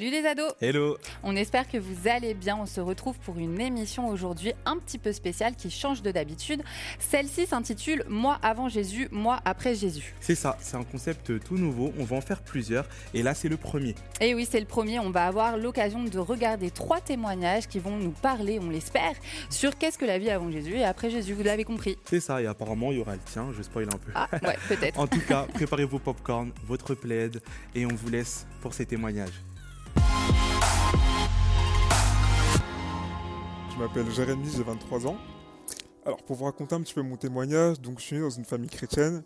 Salut les ados Hello On espère que vous allez bien. On se retrouve pour une émission aujourd'hui un petit peu spéciale qui change de d'habitude. Celle-ci s'intitule Moi avant Jésus, moi après Jésus. C'est ça, c'est un concept tout nouveau. On va en faire plusieurs et là c'est le premier. Et oui, c'est le premier. On va avoir l'occasion de regarder trois témoignages qui vont nous parler, on l'espère, sur qu'est-ce que la vie avant Jésus et après Jésus. Vous l'avez compris. C'est ça, et apparemment il y aura le tien. Je spoil un peu. Ah, ouais, peut-être. en tout cas, préparez vos popcorn, votre plaid et on vous laisse pour ces témoignages. M'appelle Jérémy, j'ai 23 ans. Alors pour vous raconter un petit peu mon témoignage, donc je suis né dans une famille chrétienne.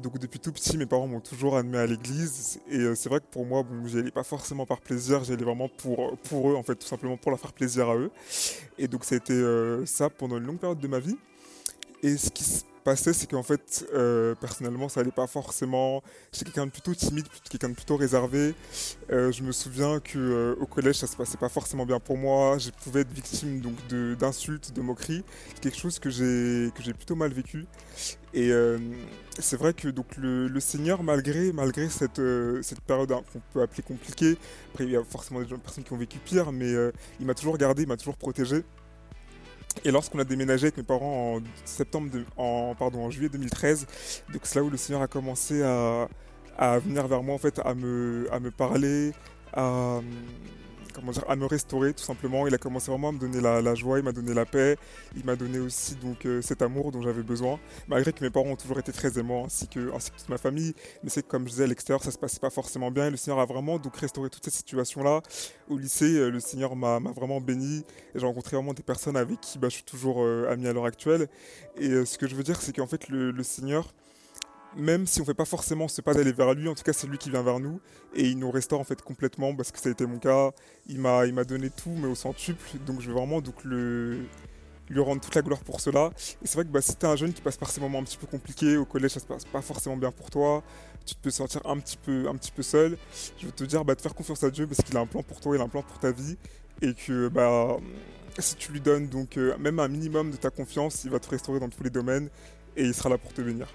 Donc depuis tout petit, mes parents m'ont toujours admis à l'église et euh, c'est vrai que pour moi, bon, j'y allais pas forcément par plaisir, j'y allais vraiment pour, pour eux, en fait, tout simplement pour leur faire plaisir à eux. Et donc ça a été euh, ça pendant une longue période de ma vie. Et ce qui se passait, c'est qu'en fait, euh, personnellement, ça allait pas forcément. J'étais quelqu'un de plutôt timide, quelqu'un de plutôt réservé. Euh, je me souviens que euh, au collège, ça se passait pas forcément bien pour moi. Je pouvais être victime donc d'insultes, de, moqueries, quelque chose que j'ai que j'ai plutôt mal vécu. Et c'est vrai que donc le, Seigneur, malgré malgré cette cette période qu'on peut appeler compliquée, après il y a forcément des personnes qui ont vécu pire, mais il m'a toujours gardé, il m'a toujours protégé. Et lorsqu'on a déménagé avec mes parents en septembre, en pardon, en juillet 2013, donc c'est là où le Seigneur a commencé à, à venir vers moi en fait, à me, à me parler, à, comment dire, à me restaurer tout simplement. Il a commencé vraiment à me donner la, joie, il m'a donné la paix, il m'a donné aussi donc euh, cet amour dont j'avais besoin. Malgré que mes parents ont toujours été très aimants, ainsi que, ainsi que toute ma famille, mais c'est comme je disais à l'extérieur, ça se passait pas forcément bien. Et le Seigneur a vraiment donc restauré toutes ces situations-là. Au lycée, euh, le Seigneur m'a vraiment béni. J'ai rencontré vraiment des personnes avec qui bah, je suis toujours euh, ami à l'heure actuelle. Et ce que je veux dire, c'est qu'en fait le Seigneur même si on fait pas forcément ce pas d'aller vers lui, en tout cas c'est lui qui vient vers nous et il nous restaure en fait complètement parce que ça a été mon cas. Il m'a donné tout mais au centuple, donc je veux vraiment lui rendre toute la gloire pour cela. Et c'est vrai que bah, si tu es un jeune qui passe par ces moments un petit peu compliqués, au collège ça se passe pas forcément bien pour toi, tu te peux sentir un petit peu, un petit peu seul, je veux te dire bah, de faire confiance à Dieu parce qu'il a un plan pour toi, il a un plan pour ta vie et que bah, si tu lui donnes donc euh, même un minimum de ta confiance, il va te restaurer dans tous les domaines et il sera là pour te bénir.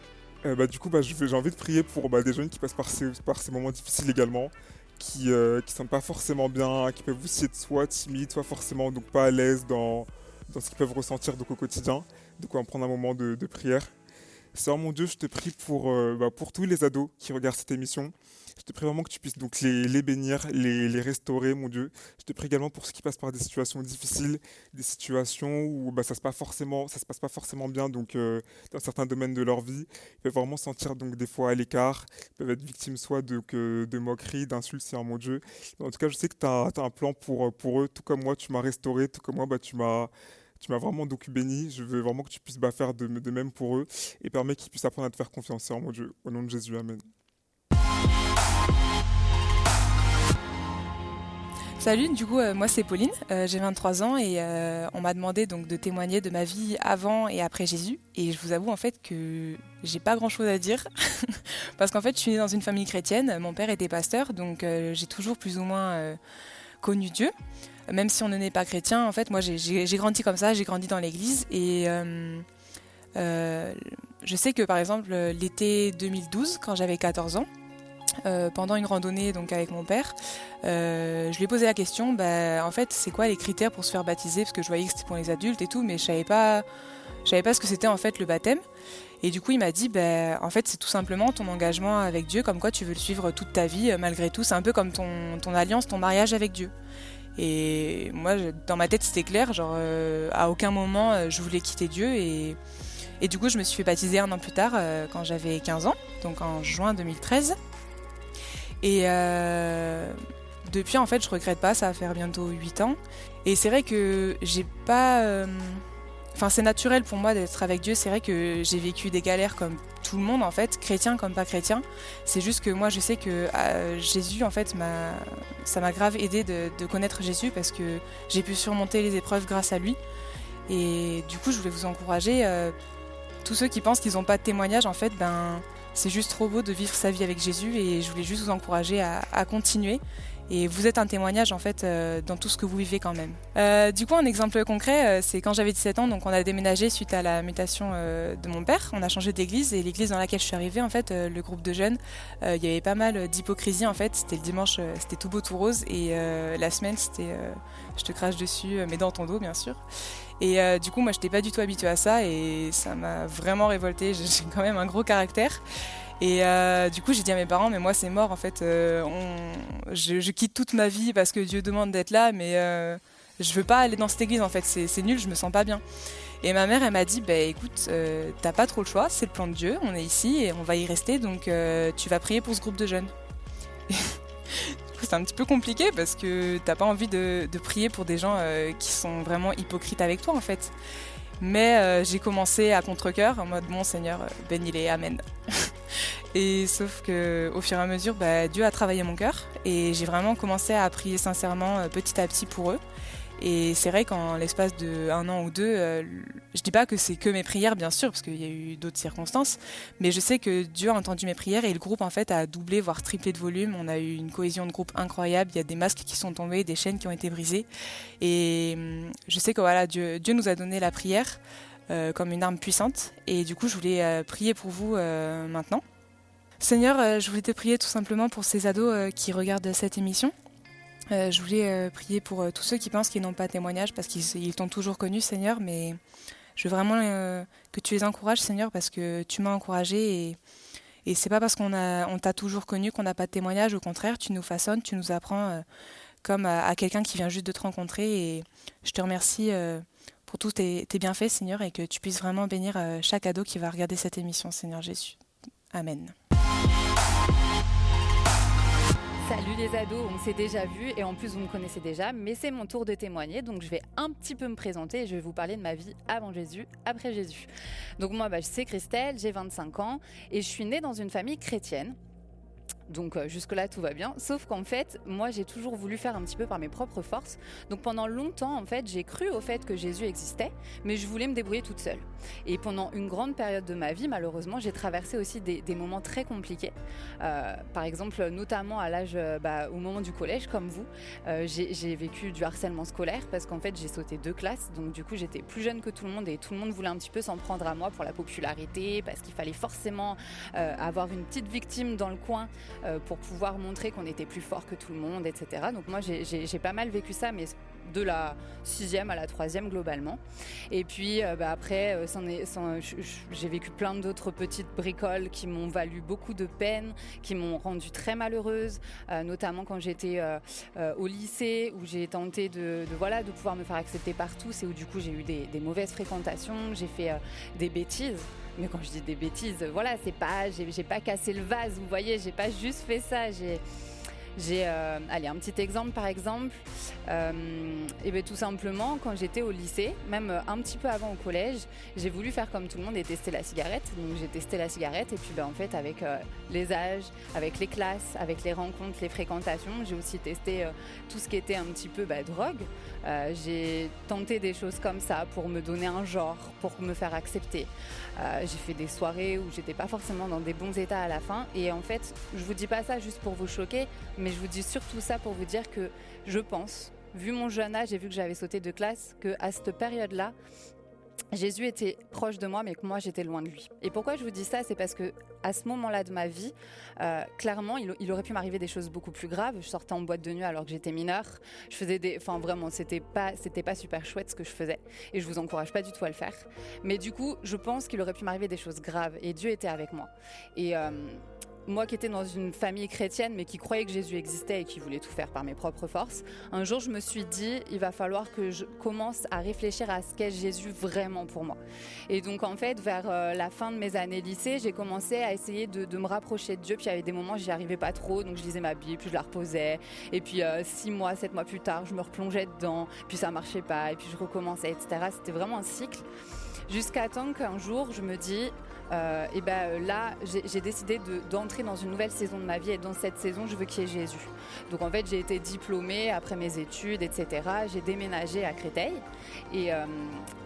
Euh, bah, du coup, bah, j'ai envie de prier pour bah, des jeunes qui passent par ces, moments difficiles également, qui ne euh, sentent pas forcément bien, qui peuvent aussi être soit timides, soit forcément donc pas à l'aise dans, ce qu'ils peuvent ressentir donc, au quotidien. Donc on va prendre un moment de, prière. Seigneur mon Dieu, je te prie euh, pour tous les ados qui regardent cette émission. Je te prie vraiment que tu puisses donc les, bénir, les, restaurer, mon Dieu. Je te prie également pour ceux qui passent par des situations difficiles, des situations où bah, ça se passe forcément, ça se passe pas forcément bien donc euh, dans certains domaines de leur vie. Ils peuvent vraiment sentir donc des fois à l'écart. Ils peuvent être victimes soit de, de moqueries, d'insultes, mon Dieu. en tout cas, je sais que tu as, un plan pour, pour eux, tout comme moi, tu m'as restauré, tout comme moi, bah, tu m'as tu m'as vraiment donc béni. Je veux vraiment que tu puisses bah, faire de, même pour eux et permets qu'ils puissent apprendre à te faire confiance, mon Dieu. Au nom de Jésus, Amen. Salut, du coup, euh, moi c'est Pauline, euh, j'ai 23 ans et euh, on m'a demandé donc de témoigner de ma vie avant et après Jésus. Et je vous avoue en fait que j'ai pas grand chose à dire parce qu'en fait je suis née dans une famille chrétienne, mon père était pasteur donc j'ai toujours plus ou moins connu Dieu. Même si on n'est pas chrétien, en fait, moi j'ai grandi comme ça, j'ai grandi dans l'église et je sais que par exemple l'été 2012, quand j'avais 14 ans, euh, pendant une randonnée donc avec mon père, euh, je lui ai posé la question, bah, en fait, c'est quoi les critères pour se faire baptiser? Parce que je voyais que c'était pour les adultes et tout, mais je savais pas, je savais pas ce que c'était en fait le baptême. Et du coup, il m'a dit, bah, en fait, c'est tout simplement ton engagement avec Dieu, comme quoi tu veux le suivre toute ta vie, euh, malgré tout. C'est un peu comme ton, alliance, ton mariage avec Dieu. Et moi, dans ma tête, c'était clair, genre, à aucun moment, je voulais quitter Dieu. Et, du coup, je me suis fait baptiser un an plus tard, quand j'avais 15 ans, donc en juin 2013. Et euh, depuis, en fait, je regrette pas, ça va faire bientôt 8 ans. Et c'est vrai que j'ai pas. Euh, enfin, c'est naturel pour moi d'être avec Dieu. C'est vrai que j'ai vécu des galères comme tout le monde, en fait, chrétien comme pas chrétien. C'est juste que moi, je sais que euh, Jésus, en fait, ça m'a grave aidé de, connaître Jésus parce que j'ai pu surmonter les épreuves grâce à lui. Et du coup, je voulais vous encourager. tous ceux qui pensent qu'ils n'ont pas de témoignage, en fait, ben c'est juste trop beau de vivre sa vie avec Jésus et je voulais juste vous encourager à, continuer et vous êtes un témoignage en fait euh, dans tout ce que vous vivez quand même. Euh, du coup, un exemple concret, c'est quand j'avais 17 ans, donc on a déménagé suite à la mutation de mon père. On a changé d'église et l'église dans laquelle je suis arrivée, en fait, le groupe de jeunes, il y avait pas mal d'hypocrisie en fait. C'était le dimanche, c'était tout beau tout rose et la semaine c'était je te crache dessus, mais dans ton dos bien sûr. Et du coup, moi, je n'étais pas du tout habituée à ça et ça m'a vraiment révoltée. J'ai quand même un gros caractère. Et euh, du coup, j'ai dit à mes parents, mais moi, c'est mort, en fait. Euh, je, quitte toute ma vie parce que Dieu demande d'être là, mais euh, je veux pas aller dans cette église, en fait. C'est nul, je me sens pas bien. Et ma mère, elle m'a dit, bah, écoute, t'as pas trop le choix, c'est le plan de Dieu, on est ici et on va y rester, donc tu vas prier pour ce groupe de jeunes. c'est un petit peu compliqué parce que t'as pas envie de, prier pour des gens qui sont vraiment hypocrites avec toi, en fait. Mais j'ai commencé à contre-coeur en mode, mon Seigneur, bénis les, Amen. Et sauf que au fur et à mesure, bah, Dieu a travaillé mon cœur et j'ai vraiment commencé à prier sincèrement euh, petit à petit pour eux. Et c'est vrai qu'en l'espace de un an ou deux, euh, je dis pas que c'est que mes prières, bien sûr, parce qu'il y a eu d'autres circonstances, mais je sais que Dieu a entendu mes prières et le groupe en fait a doublé, voire triplé de volume. On a eu une cohésion de groupe incroyable. Il y a des masques qui sont tombés, des chaînes qui ont été brisées. Et hum, je sais que voilà, Dieu, nous a donné la prière euh, comme une arme puissante. Et du coup, je voulais prier pour vous maintenant. Seigneur, euh, je voulais te prier tout simplement pour ces ados euh, qui regardent cette émission. Euh, je voulais prier pour tous ceux qui pensent qu'ils n'ont pas de témoignage parce qu'ils t'ont toujours connu, Seigneur, mais je veux vraiment que tu les encourages, Seigneur, parce que tu m'as encouragé et, et c'est pas parce qu'on on t'a toujours connu qu'on n'a pas de témoignage. Au contraire, tu nous façonnes, tu nous apprends comme à, quelqu'un qui vient juste de te rencontrer. Et je te remercie pour tous tes, tes, bienfaits, Seigneur, et que tu puisses vraiment bénir chaque ado qui va regarder cette émission, Seigneur Jésus. Amen. Salut les ados, on s'est déjà vu et en plus vous me connaissez déjà, mais c'est mon tour de témoigner, donc je vais un petit peu me présenter et je vais vous parler de ma vie avant Jésus, après Jésus. Donc moi, bah, c'est Christelle, j'ai 25 ans et je suis née dans une famille chrétienne. Donc euh, jusque-là, tout va bien. Sauf qu'en fait, moi, j'ai toujours voulu faire un petit peu par mes propres forces. Donc pendant longtemps, en fait, j'ai cru au fait que Jésus existait, mais je voulais me débrouiller toute seule. Et pendant une grande période de ma vie, malheureusement, j'ai traversé aussi des, moments très compliqués. Euh, par exemple, notamment à l'âge, euh, bah, au moment du collège, comme vous, j'ai vécu du harcèlement scolaire parce qu'en fait, j'ai sauté deux classes. Donc du coup, j'étais plus jeune que tout le monde et tout le monde voulait un petit peu s'en prendre à moi pour la popularité, parce qu'il fallait forcément avoir une petite victime dans le coin pour pouvoir montrer qu'on était plus fort que tout le monde, etc. Donc moi j'ai pas mal vécu ça, mais de la sixième à la troisième globalement. Et puis euh, bah, après, euh, j'ai vécu plein d'autres petites bricoles qui m'ont valu beaucoup de peine, qui m'ont rendue très malheureuse, notamment quand j'étais au lycée où j'ai tenté de, voilà de pouvoir me faire accepter partout. C'est où du coup j'ai eu des, des, mauvaises fréquentations, j'ai fait des bêtises. Mais quand je dis des bêtises, voilà, c'est pas, j'ai pas cassé le vase, vous voyez, j'ai pas juste fait ça, j'ai j'ai, euh, allez, un petit exemple par exemple. Euh, et bien tout simplement, quand j'étais au lycée, même euh, un petit peu avant au collège, j'ai voulu faire comme tout le monde et tester la cigarette. Donc j'ai testé la cigarette et puis ben, en fait avec les âges, avec les classes, avec les rencontres, les fréquentations, j'ai aussi testé tout ce qui était un petit peu bah, drogue. j'ai tenté des choses comme ça pour me donner un genre, pour me faire accepter. j'ai fait des soirées où j'étais pas forcément dans des bons états à la fin. Et en fait, je vous dis pas ça juste pour vous choquer, je vous dis surtout ça pour vous dire que je pense, vu mon jeune âge et vu que j'avais sauté de classe, que à cette période-là, Jésus était proche de moi, mais que moi j'étais loin de lui. Et pourquoi je vous dis ça C'est parce que à ce moment-là de ma vie, euh, clairement, il, aurait pu m'arriver des choses beaucoup plus graves. Je sortais en boîte de nuit alors que j'étais mineure. Je faisais des, enfin vraiment, c'était pas, c'était pas super chouette ce que je faisais. Et je vous encourage pas du tout à le faire. Mais du coup, je pense qu'il aurait pu m'arriver des choses graves. Et Dieu était avec moi. Et euh, moi qui étais dans une famille chrétienne mais qui croyait que Jésus existait et qui voulait tout faire par mes propres forces, un jour je me suis dit il va falloir que je commence à réfléchir à ce qu'est Jésus vraiment pour moi. Et donc en fait vers euh, la fin de mes années lycée, j'ai commencé à essayer de, me rapprocher de Dieu. Puis il y avait des moments où j'y arrivais pas trop, donc je lisais ma Bible, puis je la reposais. Et puis euh, six mois, sept mois plus tard, je me replongeais dedans, puis ça marchait pas, et puis je recommençais, etc. C'était vraiment un cycle. Jusqu'à temps qu'un jour je me dis euh, et ben euh, là, j'ai décidé d'entrer dans une nouvelle saison de ma vie et dans cette saison, je veux qu'il y ait Jésus. Donc en fait, j'ai été diplômée après mes études, etc. J'ai déménagé à Créteil et, euh,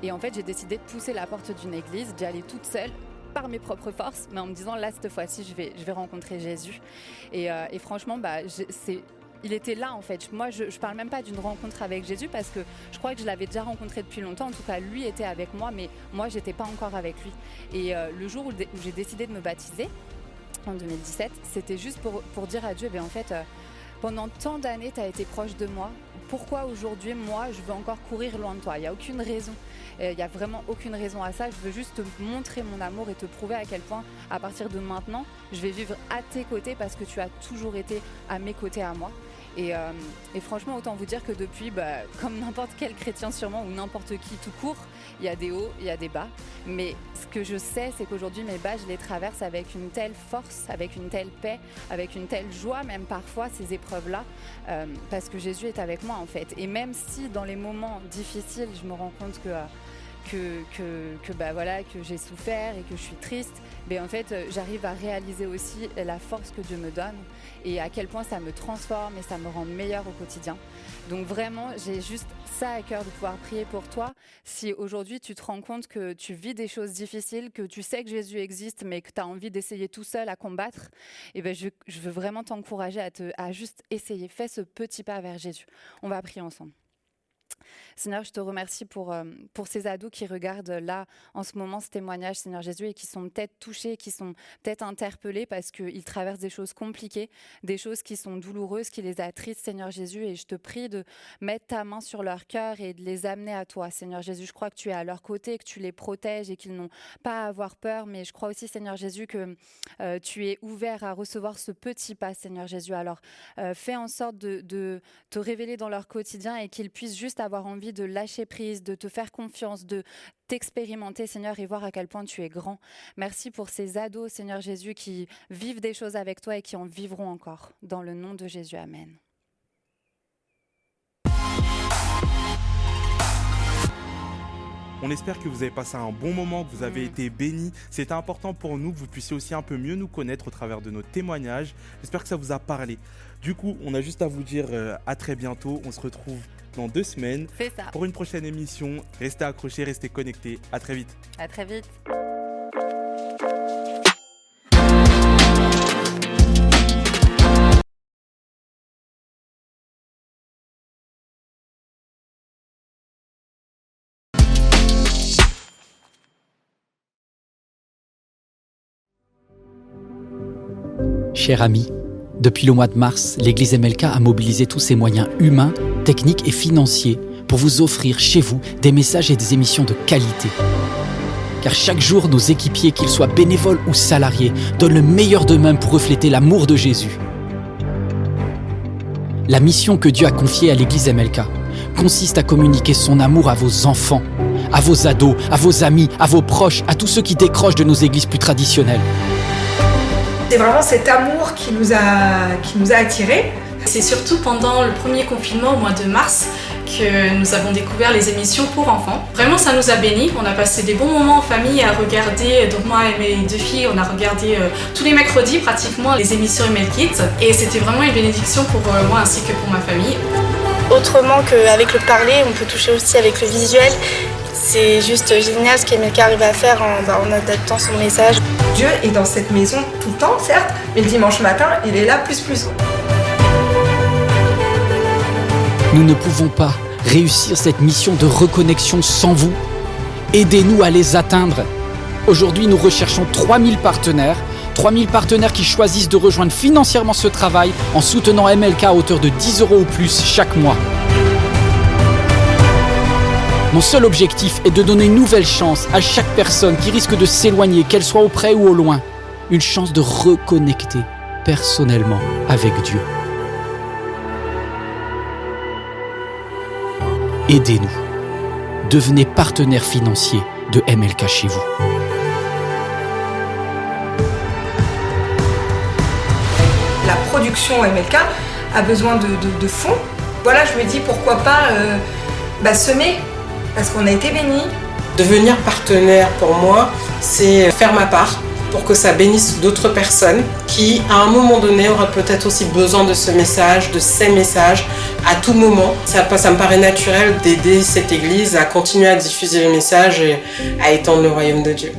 et en fait, j'ai décidé de pousser la porte d'une église, d'y aller toute seule par mes propres forces, mais en me disant là cette fois-ci, je vais, je vais rencontrer Jésus. Et, et franchement, bah, c'est il était là en fait. Moi, je, je parle même pas d'une rencontre avec Jésus parce que je crois que je l'avais déjà rencontré depuis longtemps. En tout cas, lui était avec moi, mais moi, j'étais pas encore avec lui. Et euh, le jour où, j'ai décidé de me baptiser, en 2017, c'était juste pour, pour dire à Dieu, ben, en fait, euh, pendant tant d'années, tu as été proche de moi. Pourquoi aujourd'hui, moi, je veux encore courir loin de toi? Il n'y a aucune raison. Il n'y a vraiment aucune raison à ça. Je veux juste te montrer mon amour et te prouver à quel point, à partir de maintenant, je vais vivre à tes côtés parce que tu as toujours été à mes côtés à moi. Et, euh, et franchement, autant vous dire que depuis, bah, comme n'importe quel chrétien sûrement, ou n'importe qui tout court, il y a des hauts, il y a des bas. Mais ce que je sais, c'est qu'aujourd'hui, mes bas, je les traverse avec une telle force, avec une telle paix, avec une telle joie, même parfois, ces épreuves-là, euh, parce que Jésus est avec moi, en fait. Et même si dans les moments difficiles, je me rends compte que... Euh, que, que, bah voilà, que j'ai souffert et que je suis triste, mais en fait, euh, j'arrive à réaliser aussi la force que Dieu me donne et à quel point ça me transforme et ça me rend meilleur au quotidien. Donc vraiment, j'ai juste ça à cœur de pouvoir prier pour toi. Si aujourd'hui tu te rends compte que tu vis des choses difficiles, que tu sais que Jésus existe, mais que tu as envie d'essayer tout seul à combattre, eh ben je, je veux vraiment t'encourager à, te, à juste essayer. Fais ce petit pas vers Jésus. On va prier ensemble. Seigneur, je te remercie pour, euh, pour ces ados qui regardent là en ce moment ce témoignage, Seigneur Jésus, et qui sont peut-être touchés, qui sont peut-être interpellés parce qu'ils traversent des choses compliquées, des choses qui sont douloureuses, qui les attristent, Seigneur Jésus. Et je te prie de mettre ta main sur leur cœur et de les amener à toi, Seigneur Jésus. Je crois que tu es à leur côté, que tu les protèges et qu'ils n'ont pas à avoir peur. Mais je crois aussi, Seigneur Jésus, que euh, tu es ouvert à recevoir ce petit pas, Seigneur Jésus. Alors, euh, fais en sorte de, de te révéler dans leur quotidien et qu'ils puissent juste avoir envie de lâcher prise, de te faire confiance, de t'expérimenter, Seigneur, et voir à quel point tu es grand. Merci pour ces ados, Seigneur Jésus, qui vivent des choses avec toi et qui en vivront encore. Dans le nom de Jésus, Amen. On espère que vous avez passé un bon moment, que vous avez Mm. été bénis. C'était important pour nous que vous puissiez aussi un peu mieux nous connaître au travers de nos témoignages. J'espère que ça vous a parlé. Du coup, on a juste à vous dire euh, à très bientôt. On se retrouve dans deux semaines Fais ça. pour une prochaine émission. Restez accrochés, restez connectés. À très vite. À très vite. Cher ami, depuis le mois de mars, l'Église MLK a mobilisé tous ses moyens humains, techniques et financiers pour vous offrir chez vous des messages et des émissions de qualité. Car chaque jour, nos équipiers, qu'ils soient bénévoles ou salariés, donnent le meilleur d'eux-mêmes pour refléter l'amour de Jésus. La mission que Dieu a confiée à l'Église MLK consiste à communiquer son amour à vos enfants, à vos ados, à vos amis, à vos proches, à tous ceux qui décrochent de nos églises plus traditionnelles. C'est vraiment cet amour qui nous a, qui nous a attirés. C'est surtout pendant le premier confinement au mois de mars que nous avons découvert les émissions pour enfants. Vraiment, ça nous a bénis. On a passé des bons moments en famille à regarder. Donc moi et mes deux filles, on a regardé euh, tous les mercredis pratiquement les émissions Email Kids. Et c'était vraiment une bénédiction pour euh, moi ainsi que pour ma famille. Autrement qu'avec le parler, on peut toucher aussi avec le visuel. C'est juste génial ce qu'Emelka arrive à faire en, bah, en adaptant son message. Dieu est dans cette maison tout le temps, certes, mais le dimanche matin, il est là plus plus. Nous ne pouvons pas réussir cette mission de reconnexion sans vous. Aidez-nous à les atteindre. Aujourd'hui, nous recherchons 3000 partenaires. 3000 partenaires qui choisissent de rejoindre financièrement ce travail en soutenant MLK à hauteur de 10 euros ou plus chaque mois. Mon seul objectif est de donner une nouvelle chance à chaque personne qui risque de s'éloigner, qu'elle soit auprès ou au loin. Une chance de reconnecter personnellement avec Dieu. Aidez-nous. Devenez partenaire financier de MLK chez vous. La production MLK a besoin de, de- de fonds. Voilà, je me dis pourquoi pas euh, bah, semer, parce qu'on a été bénis. Devenir partenaire pour moi, c'est faire ma part pour que ça bénisse d'autres personnes qui, à un moment donné, auraient peut-être aussi besoin de ce message, de ces messages, à tout moment. Ça, me paraît naturel d'aider cette Église à continuer à diffuser le message et à étendre le royaume de Dieu.